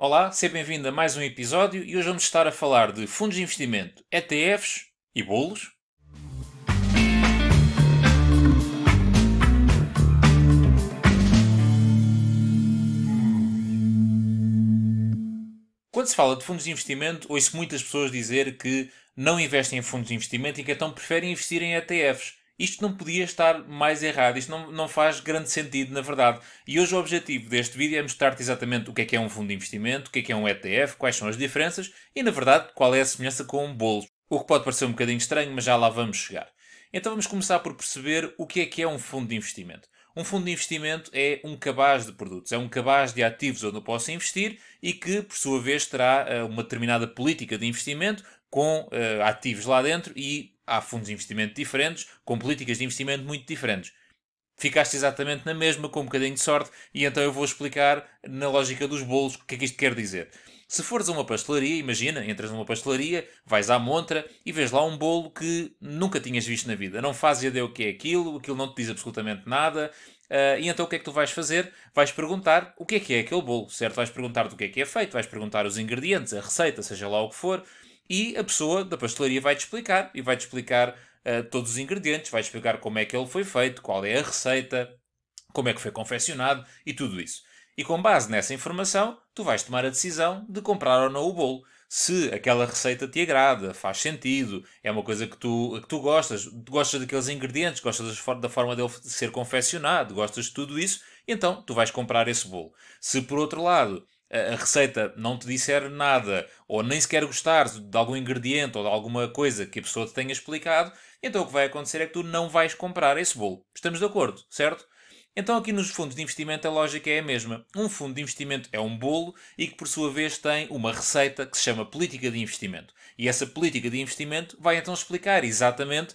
Olá, seja bem-vindo a mais um episódio e hoje vamos estar a falar de fundos de investimento, ETFs e bolos. Quando se fala de fundos de investimento, ouço muitas pessoas dizer que não investem em fundos de investimento e que então preferem investir em ETFs. Isto não podia estar mais errado, isto não, não faz grande sentido, na verdade. E hoje o objetivo deste vídeo é mostrar-te exatamente o que é que é um fundo de investimento, o que é que é um ETF, quais são as diferenças e, na verdade, qual é a semelhança com um bolo. O que pode parecer um bocadinho estranho, mas já lá vamos chegar. Então vamos começar por perceber o que é que é um fundo de investimento. Um fundo de investimento é um cabaz de produtos, é um cabaz de ativos onde eu posso investir e que, por sua vez, terá uh, uma determinada política de investimento com uh, ativos lá dentro e há fundos de investimento diferentes, com políticas de investimento muito diferentes. Ficaste exatamente na mesma, com um bocadinho de sorte, e então eu vou explicar na lógica dos bolos o que é que isto quer dizer. Se fores a uma pastelaria, imagina, entras numa pastelaria, vais à montra e vês lá um bolo que nunca tinhas visto na vida. Não fazes ideia o que é aquilo, aquilo não te diz absolutamente nada. Uh, e então o que é que tu vais fazer? Vais perguntar o que é que é aquele bolo, certo? Vais perguntar do que é que é feito, vais perguntar os ingredientes, a receita, seja lá o que for e a pessoa da pastelaria vai-te explicar e vai-te explicar uh, todos os ingredientes, vai-te explicar como é que ele foi feito, qual é a receita, como é que foi confeccionado e tudo isso. E com base nessa informação, tu vais tomar a decisão de comprar ou não o bolo. Se aquela receita te agrada, faz sentido, é uma coisa que tu, que tu gostas, gostas daqueles ingredientes, gostas da forma dele ser confeccionado, gostas de tudo isso, então tu vais comprar esse bolo. Se por outro lado a receita não te disser nada, ou nem sequer gostares de algum ingrediente ou de alguma coisa que a pessoa te tenha explicado, então o que vai acontecer é que tu não vais comprar esse bolo. Estamos de acordo, certo? Então aqui nos fundos de investimento a lógica é a mesma. Um fundo de investimento é um bolo e que por sua vez tem uma receita que se chama política de investimento. E essa política de investimento vai então explicar exatamente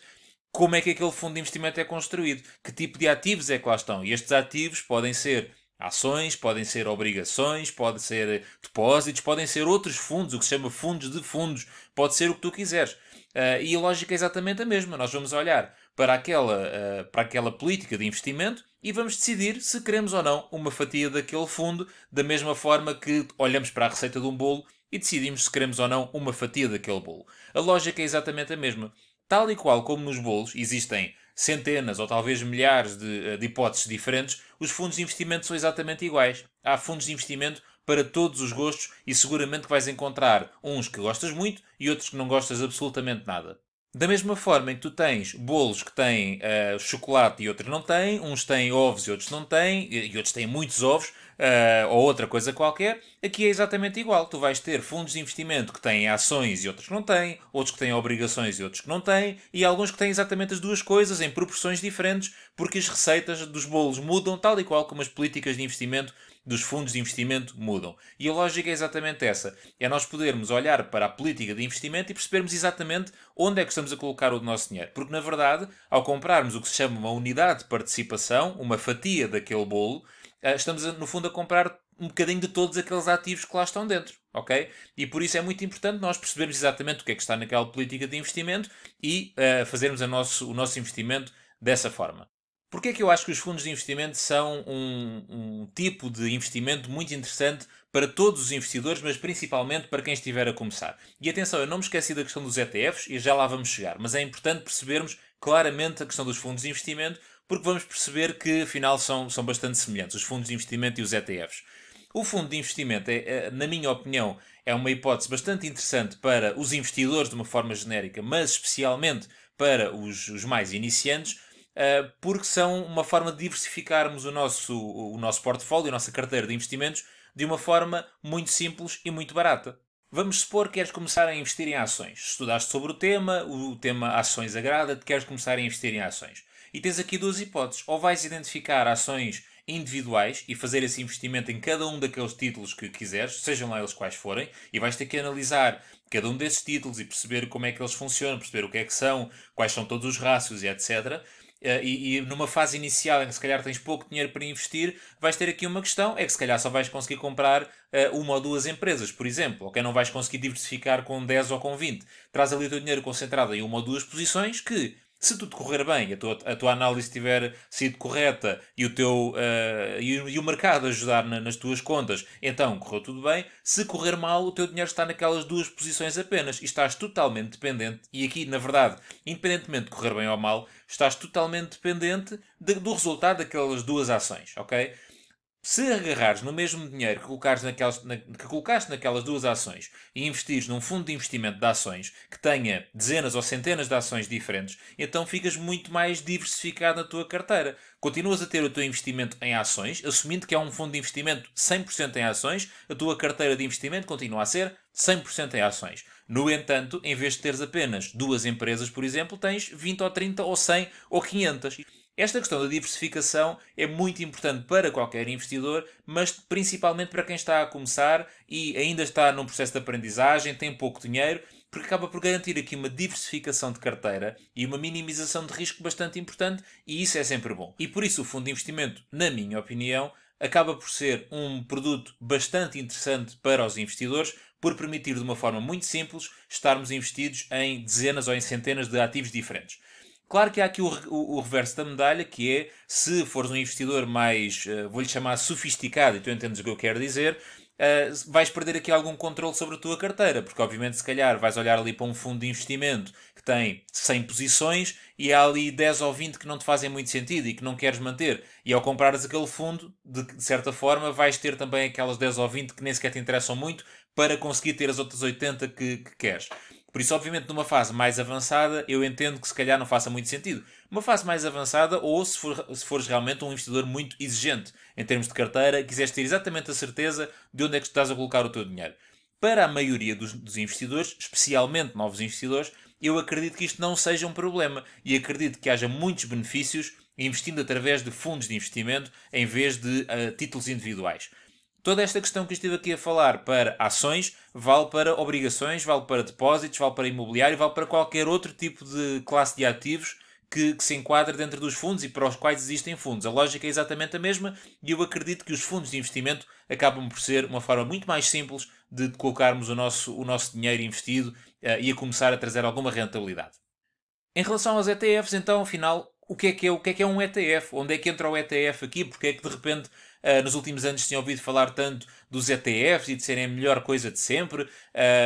como é que aquele fundo de investimento é construído, que tipo de ativos é que lá estão. E estes ativos podem ser ações, podem ser obrigações, podem ser depósitos, podem ser outros fundos, o que se chama fundos de fundos, pode ser o que tu quiseres. Uh, e a lógica é exatamente a mesma. Nós vamos olhar para aquela, uh, para aquela política de investimento e vamos decidir se queremos ou não uma fatia daquele fundo, da mesma forma que olhamos para a receita de um bolo e decidimos se queremos ou não uma fatia daquele bolo. A lógica é exatamente a mesma. Tal e qual como nos bolos existem centenas ou talvez milhares de, eh, de hipóteses diferentes, os fundos de investimento são exatamente iguais. Há fundos de investimento para todos os gostos e seguramente vais encontrar uns que gostas muito e outros que não gostas absolutamente nada. Da mesma forma em que tu tens bolos que têm uh, chocolate e outros não têm, uns têm ovos e outros não têm, e outros têm muitos ovos, uh, ou outra coisa qualquer, aqui é exatamente igual. Tu vais ter fundos de investimento que têm ações e outros que não têm, outros que têm obrigações e outros que não têm, e alguns que têm exatamente as duas coisas em proporções diferentes, porque as receitas dos bolos mudam tal e qual como as políticas de investimento dos fundos de investimento mudam. E a lógica é exatamente essa: é nós podermos olhar para a política de investimento e percebermos exatamente onde é que estamos a colocar o nosso dinheiro. Porque, na verdade, ao comprarmos o que se chama uma unidade de participação, uma fatia daquele bolo, estamos, no fundo, a comprar um bocadinho de todos aqueles ativos que lá estão dentro, ok? E por isso é muito importante nós percebermos exatamente o que é que está naquela política de investimento e uh, fazermos nosso, o nosso investimento dessa forma. Porquê é que eu acho que os fundos de investimento são um, um, tipo de investimento muito interessante para todos os investidores, mas principalmente para quem estiver a começar? E atenção, eu não me esqueci da questão dos ETFs e já lá vamos chegar, mas é importante percebermos claramente a questão dos fundos de investimento, porque vamos perceber que afinal são, são bastante semelhantes, os fundos de investimento e os ETFs. O fundo de investimento, é, é, na minha opinião, é uma hipótese bastante interessante para os investidores de uma forma genérica, mas especialmente para os, os mais iniciantes, uh, porque são uma forma de diversificarmos o nosso, o nosso portfólio, a nossa carteira de investimentos, de uma forma muito simples e muito barata. Vamos supor que queres começar a investir em ações. Estudaste sobre o tema, o tema ações agrada-te, queres começar a investir em ações. E tens aqui duas hipóteses. Ou vais identificar ações individuais e fazer esse investimento em cada um daqueles títulos que quiseres, sejam lá eles quais forem, e vais ter que analisar cada um desses títulos e perceber como é que eles funcionam, perceber o que é que são, quais são todos os rácios e etc. Uh, e, e, numa fase inicial em que se calhar tens pouco dinheiro para investir, vais ter aqui uma questão: é que se calhar só vais conseguir comprar uh, uma ou duas empresas, por exemplo, ok? Não vais conseguir diversificar com 10 ou com 20. Traz ali o teu dinheiro concentrado em uma ou duas posições que, Se tudo correr bem, a tua, a tua análise tiver sido correta e o, teu, uh, e, e, o mercado ajudar na, nas tuas contas, então correu tudo bem. Se correr mal, o teu dinheiro está naquelas duas posições apenas e estás totalmente dependente. E aqui, na verdade, independentemente de correr bem ou mal, estás totalmente dependente de, do resultado daquelas duas ações, ok? Se agarrares no mesmo dinheiro que colocaste, naquelas, na, que colocaste naquelas duas ações e investires num fundo de investimento de ações que tenha dezenas ou centenas de ações diferentes, então ficas muito mais diversificado na tua carteira. Continuas a ter o teu investimento em ações, assumindo que é um fundo de investimento 100% em ações, a tua carteira de investimento continua a ser 100% em ações. No entanto, em vez de teres apenas duas empresas, por exemplo, tens 20 ou 30 ou 100 ou 500. Esta questão da diversificação é muito importante para qualquer investidor, mas principalmente para quem está a começar e ainda está num processo de aprendizagem, tem pouco dinheiro, porque acaba por garantir aqui uma diversificação de carteira e uma minimização de risco bastante importante, e isso é sempre bom. E por isso o fundo de investimento, na minha opinião, acaba por ser um produto bastante interessante para os investidores, por permitir de uma forma muito simples estarmos investidos em dezenas ou em centenas de ativos diferentes. Claro que há aqui o, o, o, reverso da medalha, que é se fores um investidor mais, uh, vou-lhe chamar sofisticado, e tu entendes o que eu quero dizer, uh, vais perder aqui algum controle sobre a tua carteira, porque obviamente se calhar vais olhar ali para um fundo de investimento que tem 100 posições e há ali 10 ou 20 que não te fazem muito sentido e que não queres manter. E ao comprares aquele fundo, de, de certa forma, vais ter também aquelas 10 ou 20 que nem sequer te interessam muito para conseguir ter as outras 80 que, que queres. Por isso, obviamente, numa fase mais avançada, eu entendo que se calhar não faça muito sentido. Uma fase mais avançada, ou se, for, se fores realmente um investidor muito exigente em termos de carteira, quiseres ter exatamente a certeza de onde é que estás a colocar o teu dinheiro. Para a maioria dos, dos investidores, especialmente novos investidores, eu acredito que isto não seja um problema e acredito que haja muitos benefícios investindo através de fundos de investimento em vez de uh, títulos individuais. Toda esta questão que estive aqui a falar para ações vale para obrigações, vale para depósitos, vale para imobiliário, vale para qualquer outro tipo de classe de ativos que, que, se enquadra dentro dos fundos e para os quais existem fundos. A lógica é exatamente a mesma e eu acredito que os fundos de investimento acabam por ser uma forma muito mais simples de colocarmos o nosso, o nosso dinheiro investido uh, e a começar a trazer alguma rentabilidade. Em relação aos ETFs, então, afinal, o que é que é, o que é, que é um ETF? Onde é que entra o ETF aqui? Porque é que de repente Uh, nos últimos anos tinha ouvido falar tanto dos ETFs e de serem a melhor coisa de sempre.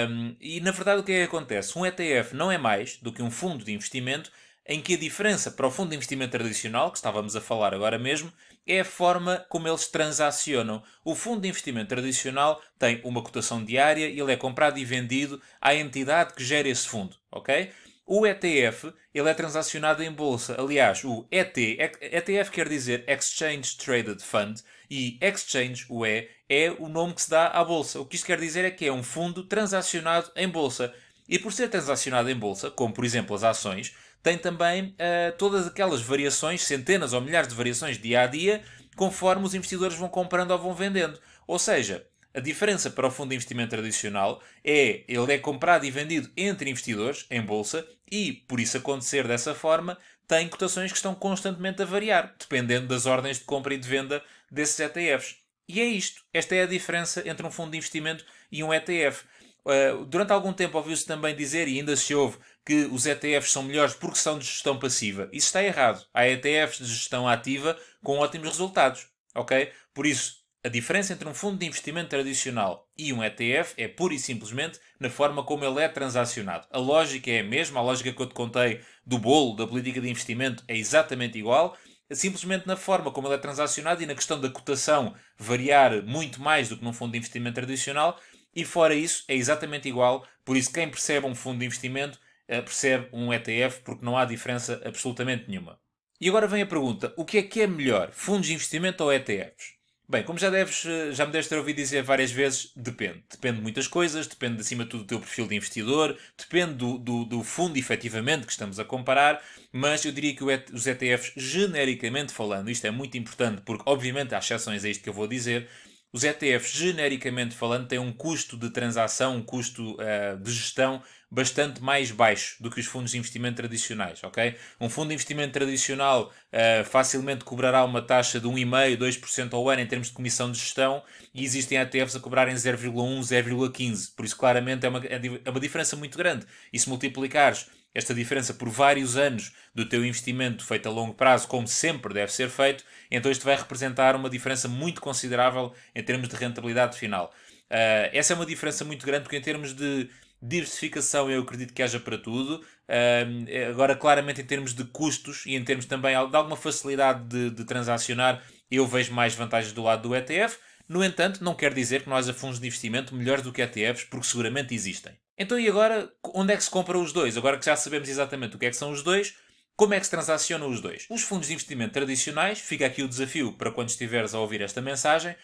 Um, e na verdade o que é que acontece? Um ETF não é mais do que um fundo de investimento em que a diferença para o fundo de investimento tradicional, que estávamos a falar agora mesmo, é a forma como eles transacionam. O fundo de investimento tradicional tem uma cotação diária e ele é comprado e vendido à entidade que gera esse fundo, ok? O ETF ele é transacionado em bolsa. Aliás, o ET, ETF quer dizer Exchange Traded Fund, e exchange, o E, é o nome que se dá à bolsa. O que isto quer dizer é que é um fundo transacionado em bolsa. E por ser transacionado em bolsa, como por exemplo as ações, tem também uh, todas aquelas variações, centenas ou milhares de variações dia a dia, conforme os investidores vão comprando ou vão vendendo. Ou seja, a diferença para o fundo de investimento tradicional é ele é comprado e vendido entre investidores em bolsa e, por isso acontecer dessa forma, tem cotações que estão constantemente a variar, dependendo das ordens de compra e de venda desses ETFs. E é isto. Esta é a diferença entre um fundo de investimento e um ETF. Uh, durante algum tempo ouviu-se também dizer, e ainda se ouve, que os ETFs são melhores porque são de gestão passiva. Isso está errado. Há ETFs de gestão ativa com ótimos resultados. Ok? Por isso, a diferença entre um fundo de investimento tradicional e um ETF é pura e simplesmente na forma como ele é transacionado. A lógica é a mesma, a lógica que eu te contei do bolo da política de investimento é exatamente igual, simplesmente na forma como ele é transacionado e na questão da cotação variar muito mais do que num fundo de investimento tradicional. E fora isso, é exatamente igual. Por isso, quem percebe um fundo de investimento eh, percebe um ETF, porque não há diferença absolutamente nenhuma. E agora vem a pergunta: o que é que é melhor, fundos de investimento ou ETFs? Bem, como já, deves, eh, já me deves ter ouvido dizer várias vezes, depende. Depende de muitas coisas, depende acima de tudo do teu perfil de investidor, depende do, do, do fundo efetivamente que estamos a comparar, mas eu diria que os ETFs, genericamente falando, isto é muito importante porque, obviamente, há exceções a isto que eu vou dizer, os ETFs, genericamente falando, têm um custo de transação, um custo uh, de gestão bastante mais baixo do que os fundos de investimento tradicionais, ok? Um fundo de investimento tradicional uh, facilmente cobrará uma taxa de 1,5%, 2% ao ano em termos de comissão de gestão e existem ETFs a cobrarem 0,1%, 0,15%. Por isso, claramente, é uma, é uma diferença muito grande. E se multiplicares esta diferença por vários anos do teu investimento feito a longo prazo, como sempre deve ser feito, então isto vai representar uma diferença muito considerável em termos de rentabilidade final. Uh, essa é uma diferença muito grande porque em termos de diversificação eu acredito que haja para tudo. Uh, agora, claramente, em termos de custos e em termos também de alguma facilidade de, de transacionar, eu vejo mais vantagens do lado do ETF. No entanto, não quer dizer que não haja fundos de investimento melhores do que ETFs, porque seguramente existem. Então, e agora, onde é que se compram os dois? Agora que já sabemos exatamente o que é que são os dois, como é que se transacionam os dois? Os fundos de investimento tradicionais, fica aqui o desafio para quando estiveres a ouvir esta mensagem,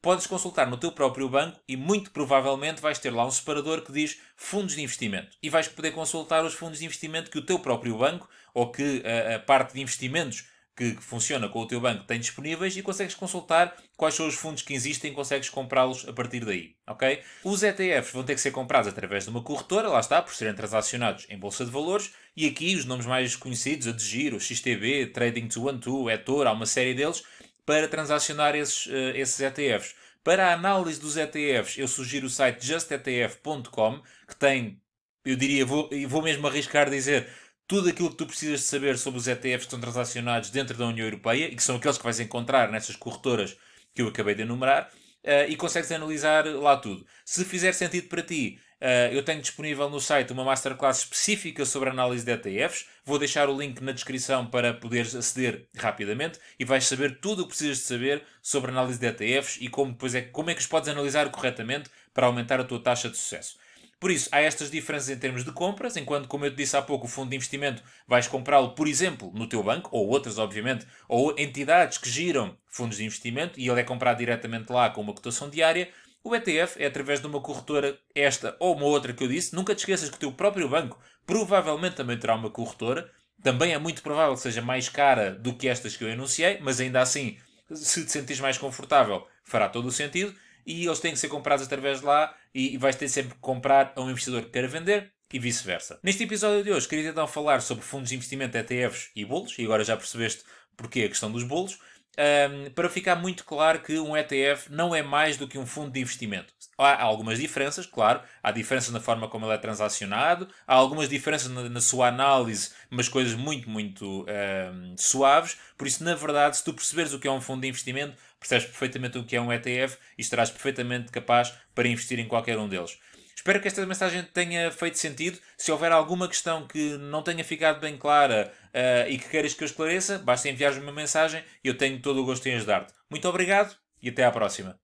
podes consultar no teu próprio banco e muito provavelmente vais ter lá um separador que diz fundos de investimento. E vais poder consultar os fundos de investimento que o teu próprio banco ou que a, a parte de investimentos que funciona com o teu banco tem disponíveis e consegues consultar quais são os fundos que existem e consegues comprá-los a partir daí, ok? Os ETFs vão ter que ser comprados através de uma corretora, lá está, por serem transacionados em bolsa de valores, e aqui os nomes mais conhecidos, a de Giro, XTB, Trading 212, Etor, há uma série deles, para transacionar esses, uh, esses ETFs. Para a análise dos ETFs, eu sugiro o site justetf.com, que tem, eu diria, vou, vou mesmo arriscar dizer, tudo aquilo que tu precisas de saber sobre os ETFs que estão transacionados dentro da União Europeia e que são aqueles que vais encontrar nessas corretoras que eu acabei de enumerar uh, e consegues analisar lá tudo. Se fizer sentido para ti, uh, eu tenho disponível no site uma masterclass específica sobre análise de ETFs. Vou deixar o link na descrição para poderes aceder rapidamente e vais saber tudo o que precisas de saber sobre análise de ETFs e como, depois é, como é que os podes analisar corretamente para aumentar a tua taxa de sucesso. Por isso, há estas diferenças em termos de compras, enquanto, como eu te disse há pouco, o fundo de investimento vais comprá-lo, por exemplo, no teu banco, ou outras, obviamente, ou entidades que giram fundos de investimento e ele é comprado diretamente lá com uma cotação diária. O ETF é através de uma corretora, esta ou uma outra que eu disse. Nunca te esqueças que o teu próprio banco provavelmente também terá uma corretora. Também é muito provável que seja mais cara do que estas que eu enunciei, mas ainda assim, se te sentires mais confortável, fará todo o sentido e eles têm que ser comprados através de lá e vais ter sempre que comprar a um investidor que queira vender e vice-versa. Neste episódio de hoje queria então falar sobre fundos de investimento ETFs e bolos, e agora já percebeste porque a questão dos bolos, um, para ficar muito claro que um ETF não é mais do que um fundo de investimento. Há algumas diferenças, claro, há diferenças na forma como ele é transacionado, há algumas diferenças na, na sua análise, mas coisas muito, muito um, suaves. Por isso, na verdade, se tu perceberes o que é um fundo de investimento, percebes perfeitamente o que é um ETF e estarás perfeitamente capaz para investir em qualquer um deles. Espero que esta mensagem tenha feito sentido. Se houver alguma questão que não tenha ficado bem clara uh, e que queiras que eu esclareça, basta enviar-me uma mensagem e eu tenho todo o gosto em ajudar-te. Muito obrigado e até à próxima.